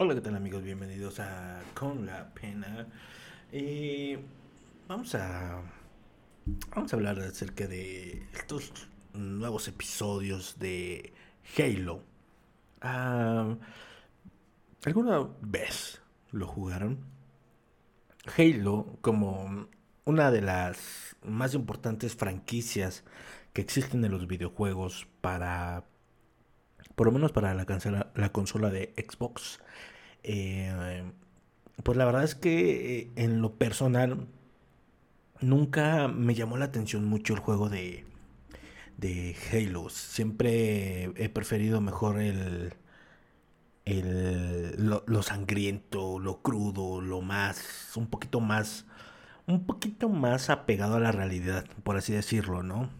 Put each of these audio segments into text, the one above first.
Hola, ¿qué tal amigos? Bienvenidos a Con la Pena. Eh, vamos a vamos a hablar acerca de estos nuevos episodios de Halo. ¿Alguna vez lo jugaron? Halo, como una de las más importantes franquicias que existen en los videojuegos para por lo menos para la, consola, la consola de Xbox. Eh, pues la verdad es que eh, en lo personal nunca me llamó la atención mucho el juego de, de Halo. Siempre he preferido mejor el, el lo, sangriento, lo crudo, lo más, un poquito más, un poquito más apegado a la realidad, por así decirlo, ¿no?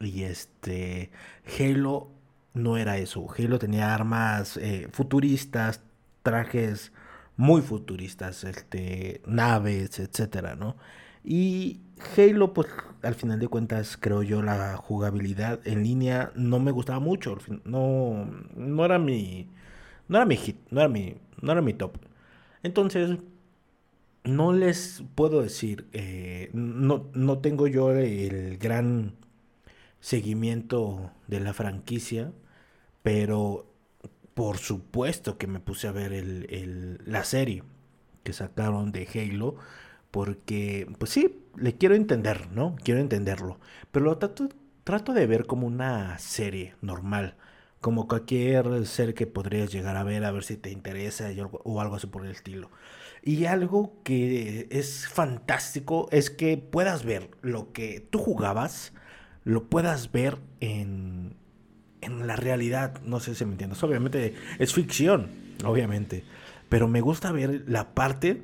Y este Halo no era eso. Halo tenía armas eh, futuristas, trajes muy futuristas, este, naves, etcétera, ¿no? Y Halo, pues al final de cuentas, creo yo, la jugabilidad en línea no me gustaba mucho. No, no era mi. No era mi hit, no era mi, no era mi top. Entonces, no les puedo decir, eh, no, no tengo yo el gran seguimiento de la franquicia, pero por supuesto que me puse a ver la serie que sacaron de Halo, porque pues sí, le quiero entender, ¿no? Quiero entenderlo, pero lo trato, trato de ver como una serie normal, como cualquier ser que podrías llegar a ver, a ver si te interesa o algo así por el estilo. Y algo que es fantástico es que puedas ver lo que tú jugabas, lo puedas ver en, en la realidad. No sé si me entiendes. Obviamente es ficción, obviamente. Pero me gusta ver la parte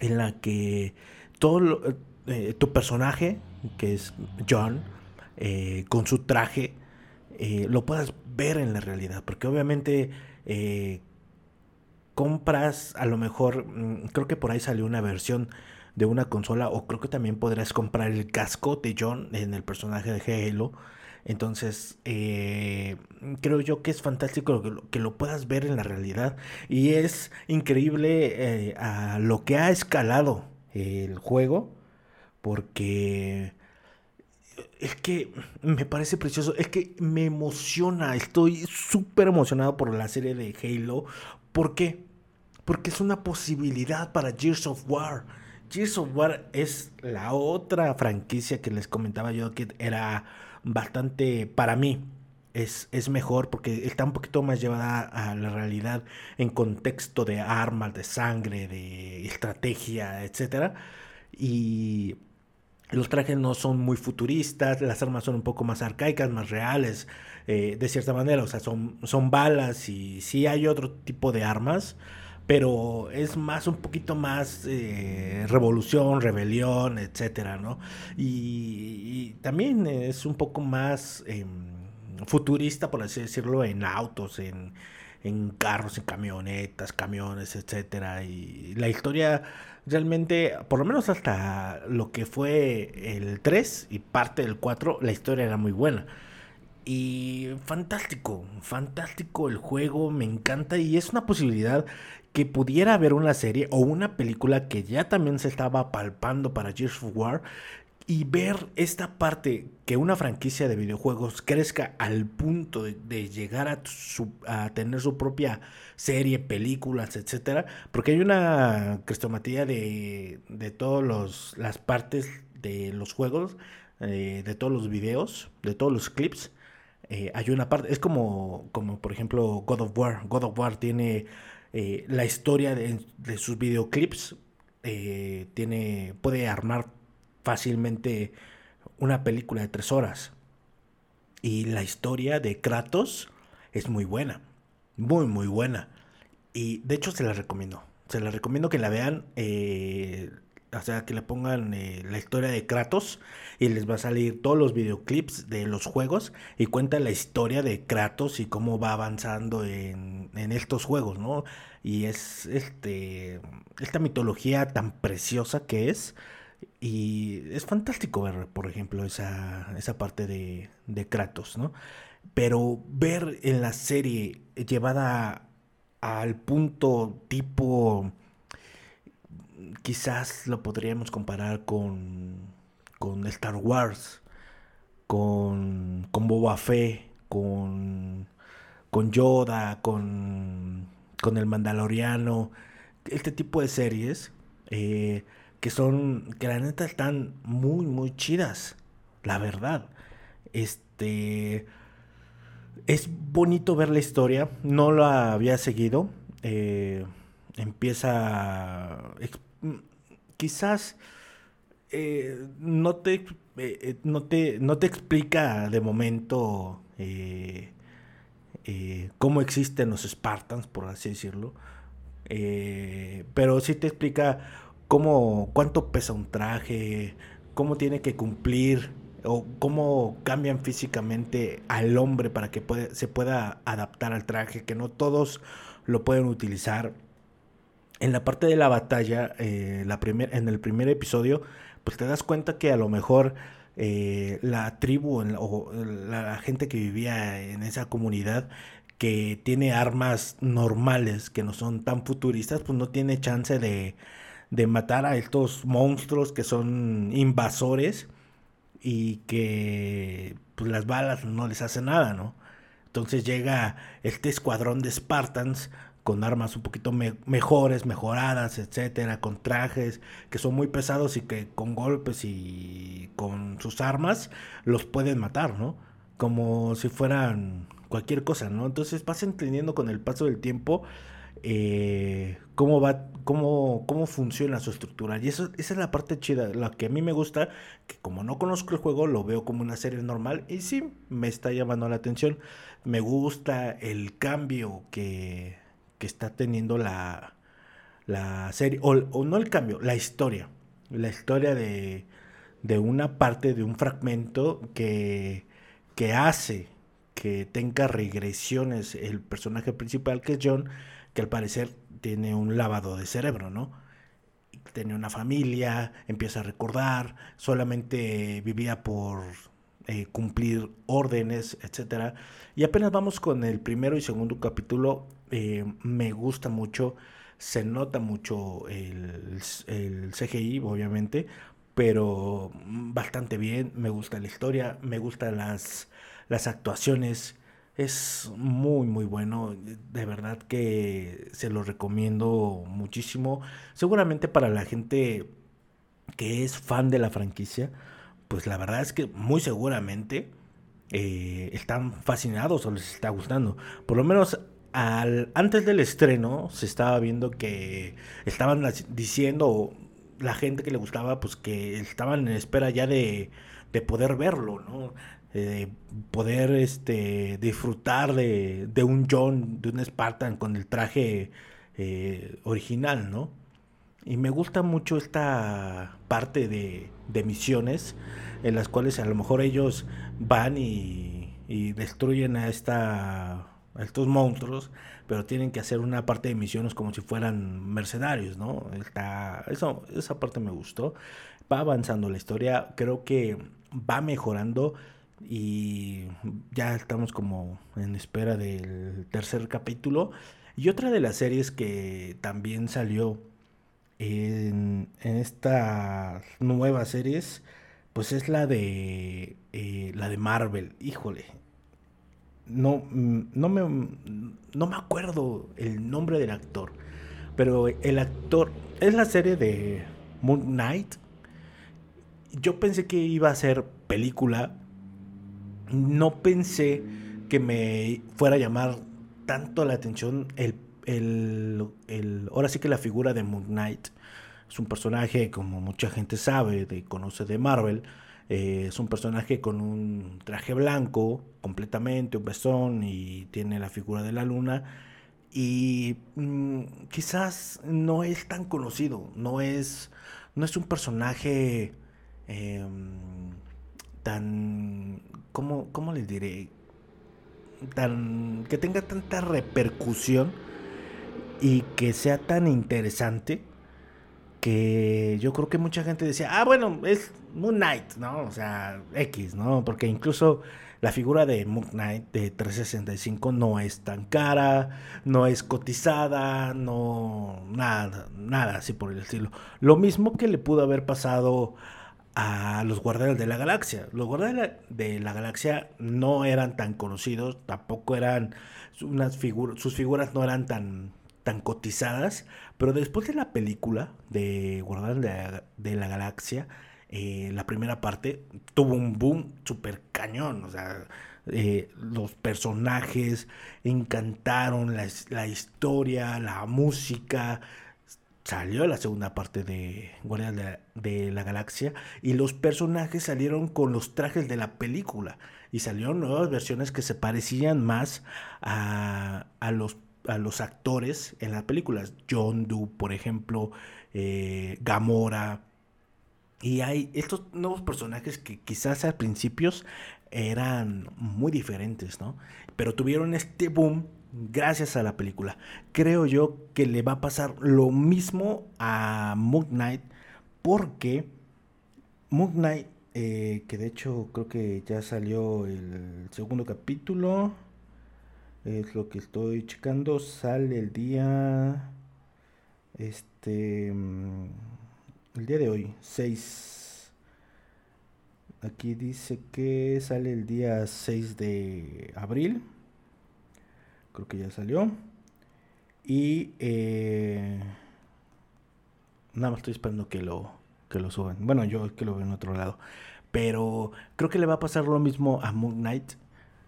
en la que todo eh, tu personaje, que es John, eh, con su traje, eh, lo puedas ver en la realidad. Porque obviamente compras, a lo mejor, mm, creo que por ahí salió una versión de una consola o creo que también podrás comprar el casco de John en el personaje de Halo. Entonces, eh, creo yo que es fantástico que lo, puedas ver en la realidad. Y es increíble eh, a lo que ha escalado el juego. Porque es que me parece precioso. Es que me emociona. Estoy súper emocionado por la serie de Halo. ¿Por qué? Porque es una posibilidad para Gears of War Gears of War es la otra franquicia que les comentaba yo que era bastante, para mí, es, es, mejor porque está un poquito más llevada a la realidad en contexto de armas, de sangre, de estrategia, etc. Y los trajes no son muy futuristas, las armas son un poco más arcaicas, más reales, eh, de cierta manera, o sea, son, son balas y sí hay otro tipo de armas pero es más un poquito más eh, revolución, rebelión, etcétera, ¿no? Y, también es un poco más em, futurista, por así decirlo, en autos, en, carros, en camionetas, camiones, etcétera. Y la historia realmente, por lo menos hasta lo que fue el 3 y parte del 4, la historia era muy buena. Y fantástico, fantástico el juego, me encanta y es una posibilidad que pudiera haber una serie o una película que ya también se estaba palpando para Gears of War y ver esta parte que una franquicia de videojuegos crezca al punto de, llegar a, tener su propia serie, películas, etcétera, porque hay una crestomatía de, de todas las partes de los juegos, eh, de todos los videos, de todos los clips. Eh, hay una parte, es como, como por ejemplo God of War. God of War tiene eh, la historia de, sus videoclips eh, tiene, puede armar fácilmente una película de tres horas. Y la historia de Kratos es muy buena, muy, muy buena. Y de hecho se la recomiendo. Se la recomiendo que la vean. O sea, que le pongan eh, la historia de Kratos y les va a salir todos los videoclips de los juegos y cuenta la historia de Kratos y cómo va avanzando en, estos juegos, ¿no? Y es este esta mitología tan preciosa que es y es fantástico ver, por ejemplo, esa, esa parte de, de Kratos, ¿no? Pero ver en la serie llevada al punto tipo, quizás lo podríamos comparar con, con Star Wars, con, con Boba Fett, con, con Yoda, con, con el Mandaloriano, este tipo de series eh, que son, que la neta están muy, muy chidas, la verdad. Este, es bonito ver la historia, no la había seguido. Eh, empieza. Quizás eh, no, te, eh, no, te, no te explica de momento cómo existen los Spartans, por así decirlo. pero sí te explica cómo, cuánto pesa un traje, cómo tiene que cumplir o cómo cambian físicamente al hombre para que se pueda adaptar al traje, que no todos lo pueden utilizar. En la parte de la batalla, eh, la en el primer episodio, pues te das cuenta que a lo mejor eh, la tribu o la gente que vivía en esa comunidad que tiene armas normales, que no son tan futuristas, pues no tiene chance de, de matar a estos monstruos que son invasores y que pues, las balas no les hacen nada, ¿no? Entonces llega este escuadrón de Spartans con armas un poquito mejores, mejoradas, etcétera, con trajes que son muy pesados y que con golpes y con sus armas los pueden matar, ¿no? Como si fueran cualquier cosa, ¿no? Entonces vas entendiendo con el paso del tiempo eh, cómo va, cómo, cómo funciona su estructura. Y eso, esa es la parte chida, la que a mí me gusta, que como no conozco el juego, lo veo como una serie normal y sí, me está llamando la atención. Me gusta el cambio que, que está teniendo la, la serie, o, o, no el cambio, la historia. La historia de, de una parte, de un fragmento que, que hace que tenga regresiones el personaje principal, que es John, que al parecer tiene un lavado de cerebro, ¿no? Tiene una familia, empieza a recordar, solamente vivía por eh, cumplir órdenes, etc. Y apenas vamos con el primero y segundo capítulo, eh, me gusta mucho, se nota mucho el, el CGI, obviamente, pero bastante bien, me gusta la historia, me gustan las, las actuaciones, es muy, muy bueno. De verdad que se lo recomiendo muchísimo. Seguramente para la gente que es fan de la franquicia, pues la verdad es que muy seguramente eh, están fascinados o les está gustando. Por lo menos antes del estreno se estaba viendo que estaban diciendo la gente que le gustaba, pues que estaban en espera ya de, de poder verlo, ¿no? Poder este, disfrutar de, de, un John, de un Spartan con el traje eh, original, ¿no? Y me gusta mucho esta parte de, de, misiones en las cuales a lo mejor ellos van y, destruyen a, esta, estos monstruos, pero tienen que hacer una parte de misiones como si fueran mercenarios, ¿no? Está, eso, esa parte me gustó. Va avanzando la historia, creo que va mejorando y ya estamos como en espera del tercer capítulo. Y otra de las series que también salió en, estas nuevas series, pues es la de eh, la de Marvel. Híjole, no, no, me, no me acuerdo el nombre del actor, pero el actor es la serie de Moon Knight. Yo pensé que iba a ser película, no pensé que me fuera a llamar tanto la atención el, el, ahora sí que la figura de Moon Knight. Es un personaje, como mucha gente sabe, de, conoce de Marvel, eh, es un personaje con un traje blanco, completamente, un besón, y tiene la figura de la luna. Y mm, quizás no es tan conocido, no es, no es un personaje em, tan, ¿cómo, ¿cómo les diré? Tan, que tenga tanta repercusión y que sea tan interesante que yo creo que mucha gente decía, ah, bueno, es Moon Knight, ¿no? O sea, X, ¿no? Porque incluso la figura de Moon Knight de 365 no es tan cara, no es cotizada, no nada, nada así por el estilo. Lo mismo que le pudo haber pasado a los Guardianes de la Galaxia. Los Guardianes de la Galaxia no eran tan conocidos, tampoco eran unas figuras, sus figuras no eran tan tan cotizadas, pero después de la película de Guardianes de la Galaxia, eh, la primera parte tuvo un boom súper cañón. O sea, eh, los personajes encantaron, la, historia, la música. Salió la segunda parte de Guardianes de, la Galaxia y los personajes salieron con los trajes de la película y salieron nuevas versiones que se parecían más a, los a los actores en las películas. John Doe, por ejemplo, eh, Gamora, y hay estos nuevos personajes que quizás al principios eran muy diferentes, ¿no? Pero tuvieron este boom gracias a la película. Creo yo que le va a pasar lo mismo a Moon Knight porque Moon Knight, eh, que de hecho creo que ya salió el segundo capítulo, es lo que estoy checando, sale el día... Este... Mm, el día de hoy, 6. Aquí dice que sale el día 6 de abril. Creo que ya salió. Y eh, nada más estoy esperando que lo, que lo suban. Bueno, yo que lo veo en otro lado. Pero creo que le va a pasar lo mismo a Moon Knight.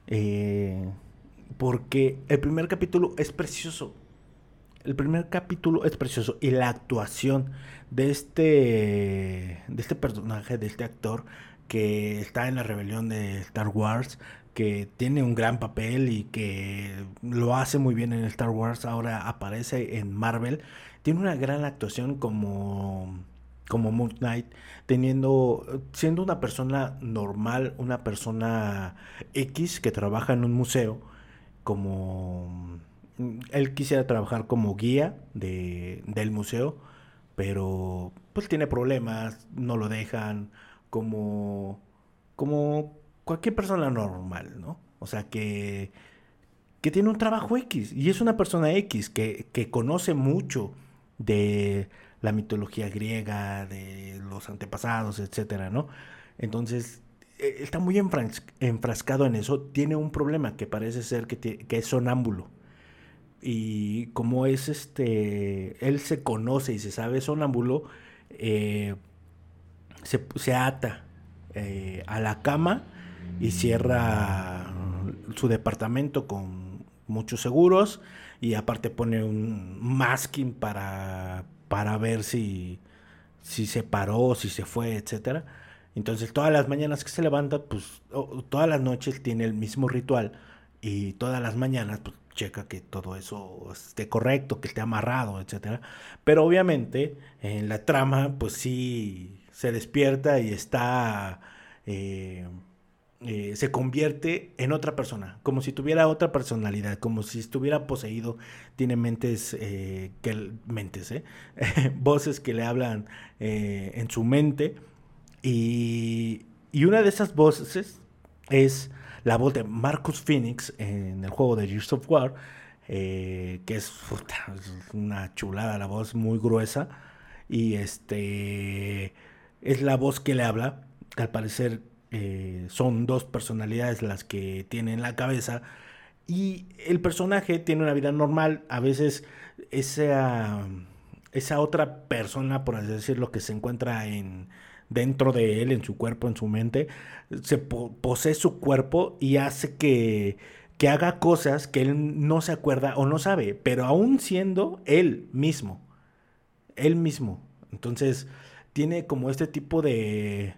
Eh, porque el primer capítulo es precioso. El primer capítulo es precioso. Y la actuación de este, de este personaje, de este actor que está en la rebelión de Star Wars, que tiene un gran papel y que lo hace muy bien en Star Wars, ahora aparece en Marvel, tiene una gran actuación como como Moon Knight, teniendo siendo una persona normal, una persona X que trabaja en un museo, como él quisiera trabajar como guía de, del museo, pero pues tiene problemas, no lo dejan como, como cualquier persona normal, ¿no? O sea, que, que tiene un trabajo X y es una persona X que, que conoce mucho de la mitología griega, de los antepasados, etcétera, ¿no? Entonces, está muy enfrascado en eso. Tiene un problema que parece ser que, es sonámbulo y como es este, él se conoce y se sabe sonámbulo, eh, se, se, ata eh, a la cama y cierra su departamento con muchos seguros y aparte pone un masking para, para ver si, si se paró, si se fue, etcétera. Entonces todas las mañanas que se levanta, pues todas las noches tiene el mismo ritual y todas las mañanas pues, checa que todo eso esté correcto, que esté amarrado, etcétera. Pero obviamente en la trama, pues sí se despierta y está. Eh, eh, se convierte en otra persona, como si tuviera otra personalidad, como si estuviera poseído, tiene mentes, eh, que, mentes, voces que le hablan en su mente, y, y una de esas voces es la voz de Marcus Phoenix en el juego de Gears of War, eh, que es, una chulada, la voz muy gruesa. Y este es la voz que le habla. al parecer eh, son dos personalidades las que tiene en la cabeza. Y el personaje tiene una vida normal. A veces esa, esa otra persona, por así decirlo, que se encuentra en, dentro de él, en su cuerpo, en su mente, se posee su cuerpo y hace que, que haga cosas que él no se acuerda o no sabe, pero aún siendo él mismo, él mismo. Entonces, tiene como este tipo de,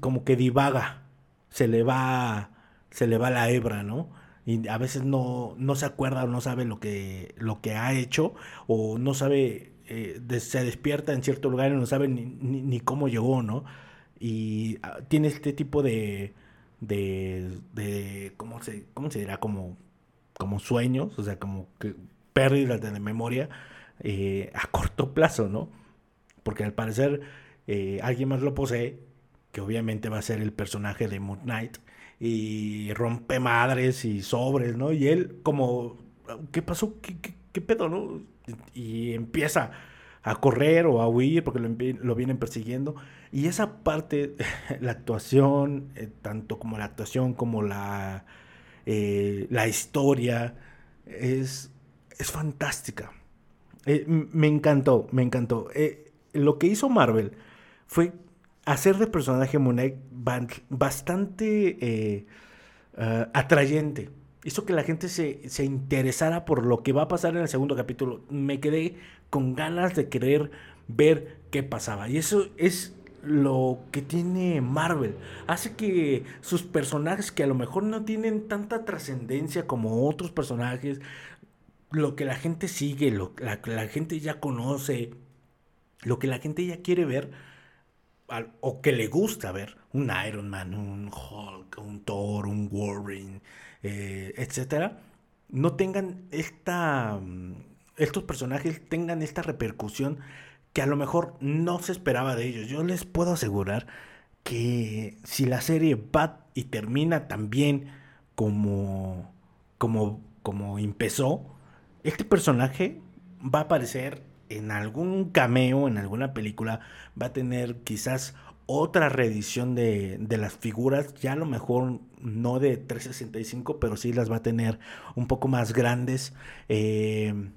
como que divaga, se le va, se le va la hebra, ¿no? Y a veces no, no se acuerda o no sabe lo que, lo que ha hecho o no sabe eh, se despierta en cierto lugar y no sabe ni, cómo llegó, ¿no? Y ah, tiene este tipo de, de, de ¿cómo, se, ¿cómo se dirá? Como, como sueños, o sea, como que pérdidas de memoria eh, a corto plazo, ¿no? Porque al parecer eh, alguien más lo posee, que obviamente va a ser el personaje de Moon Knight, y rompe madres y sobres, ¿no? Y él como, ¿qué pasó? ¿Qué, qué, pedo, no? Y empieza a correr o a huir porque lo, vienen persiguiendo. Y esa parte, la actuación, eh, tanto como la actuación como la, eh, la historia, es, es fantástica. Eh, me encantó, me encantó. lo que hizo Marvel fue hacer de personaje Moon bastante eh, atrayente. Hizo que la gente se, se, interesara por lo que va a pasar en el segundo capítulo. Me quedé con ganas de querer ver qué pasaba. Y eso es lo que tiene Marvel. Hace que sus personajes que a lo mejor no tienen tanta trascendencia como otros personajes, lo que la gente sigue, lo que la gente ya conoce, lo que la gente ya quiere ver, o que le gusta ver un Iron Man, un Hulk, un Thor, un Wolverine, eh, etcétera, no tengan esta. Mm, estos personajes tengan esta repercusión que a lo mejor no se esperaba de ellos. Yo les puedo asegurar que si la serie va y termina tan bien como, como, como empezó, este personaje va a aparecer en algún cameo, en alguna película, va a tener quizás otra reedición de, las figuras, ya a lo mejor no de 365, pero sí las va a tener un poco más grandes. Eh,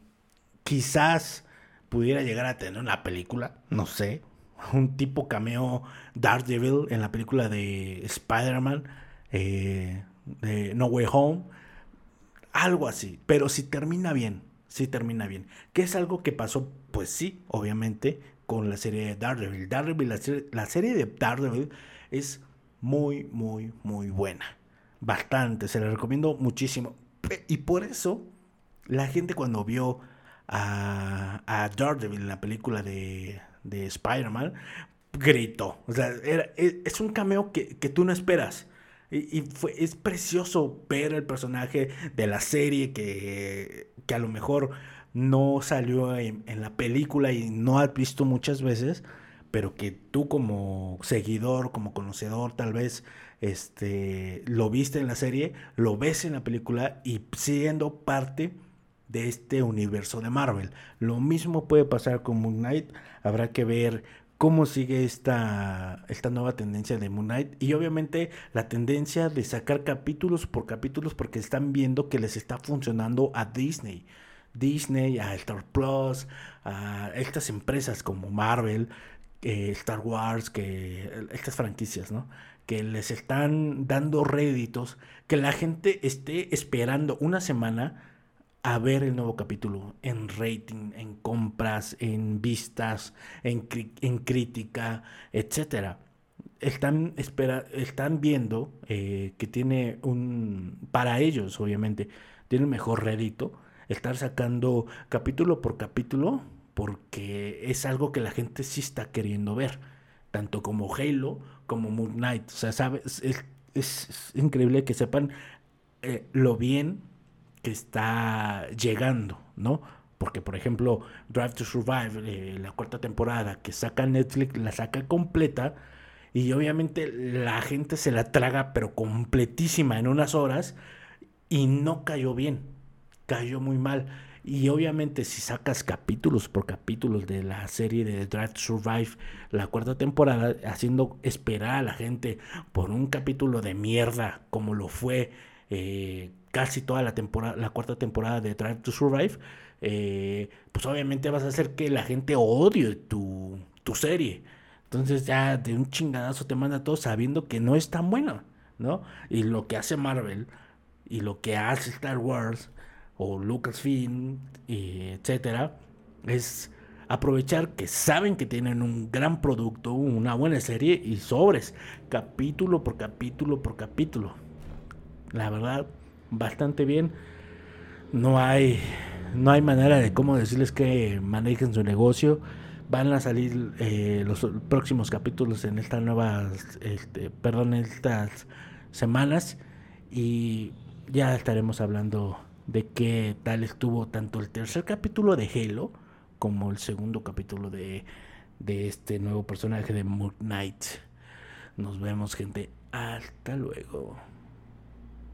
quizás pudiera llegar a tener una película, no sé, un tipo cameo Daredevil en la película de Spider-Man, eh, de No Way Home, algo así, pero si termina bien, si termina bien, que es algo que pasó pues sí, obviamente, con la serie de Daredevil. Daredevil la, serie, de Daredevil es muy, muy, muy buena. Bastante, se la recomiendo muchísimo. Y por eso, la gente cuando vio a, a Daredevil en la película de, de Spider-Man, gritó. O sea, e, es, un cameo que, tú no esperas. Y, fue, es precioso ver el personaje de la serie que, que a lo mejor no salió en, la película y no has visto muchas veces, pero que tú como seguidor, como conocedor tal vez, este, lo viste en la serie, lo ves en la película y siendo parte de este universo de Marvel. Lo mismo puede pasar con Moon Knight, habrá que ver cómo sigue esta, esta nueva tendencia de Moon Knight y obviamente la tendencia de sacar capítulos por capítulos porque están viendo que les está funcionando a Disney. Disney, a Star Plus, a estas empresas como Marvel, Star Wars, que estas franquicias, ¿no? Que les están dando réditos, que la gente esté esperando una semana a ver el nuevo capítulo en rating, en compras, en vistas, en, en crítica, etcétera. Están, espera, están viendo eh, que tiene un, para ellos obviamente, tiene un mejor rédito estar sacando capítulo por capítulo porque es algo que la gente sí está queriendo ver, tanto como Halo como Moon Knight. O sea, sabes, es, increíble que sepan eh, lo bien que está llegando, ¿no? Porque, por ejemplo, Drive to Survive, eh, la cuarta temporada que saca Netflix, la saca completa y obviamente la gente se la traga, pero completísima en unas horas y no cayó bien cayó muy mal. Y obviamente si sacas capítulos por capítulos de la serie de Drive to Survive, la cuarta temporada, haciendo esperar a la gente por un capítulo de mierda como lo fue eh, casi toda la temporada, la cuarta temporada de Drive to Survive, eh, pues obviamente vas a hacer que la gente odie tu, tu serie. Entonces ya de un chingadazo te manda todo sabiendo que no es tan bueno, ¿no? Y lo que hace Marvel y lo que hace Star Wars o Lucasfilm, etcétera, es aprovechar que saben que tienen un gran producto, una buena serie y sobres, capítulo por capítulo por capítulo. La verdad, bastante bien. No hay, no hay manera de cómo decirles que manejen su negocio. Van a salir eh, los próximos capítulos en estas nuevas, este, perdón, en estas semanas y ya estaremos hablando de qué tal estuvo tanto el tercer capítulo de Halo como el segundo capítulo de, de este nuevo personaje de Moon Knight. Nos vemos gente. Hasta luego.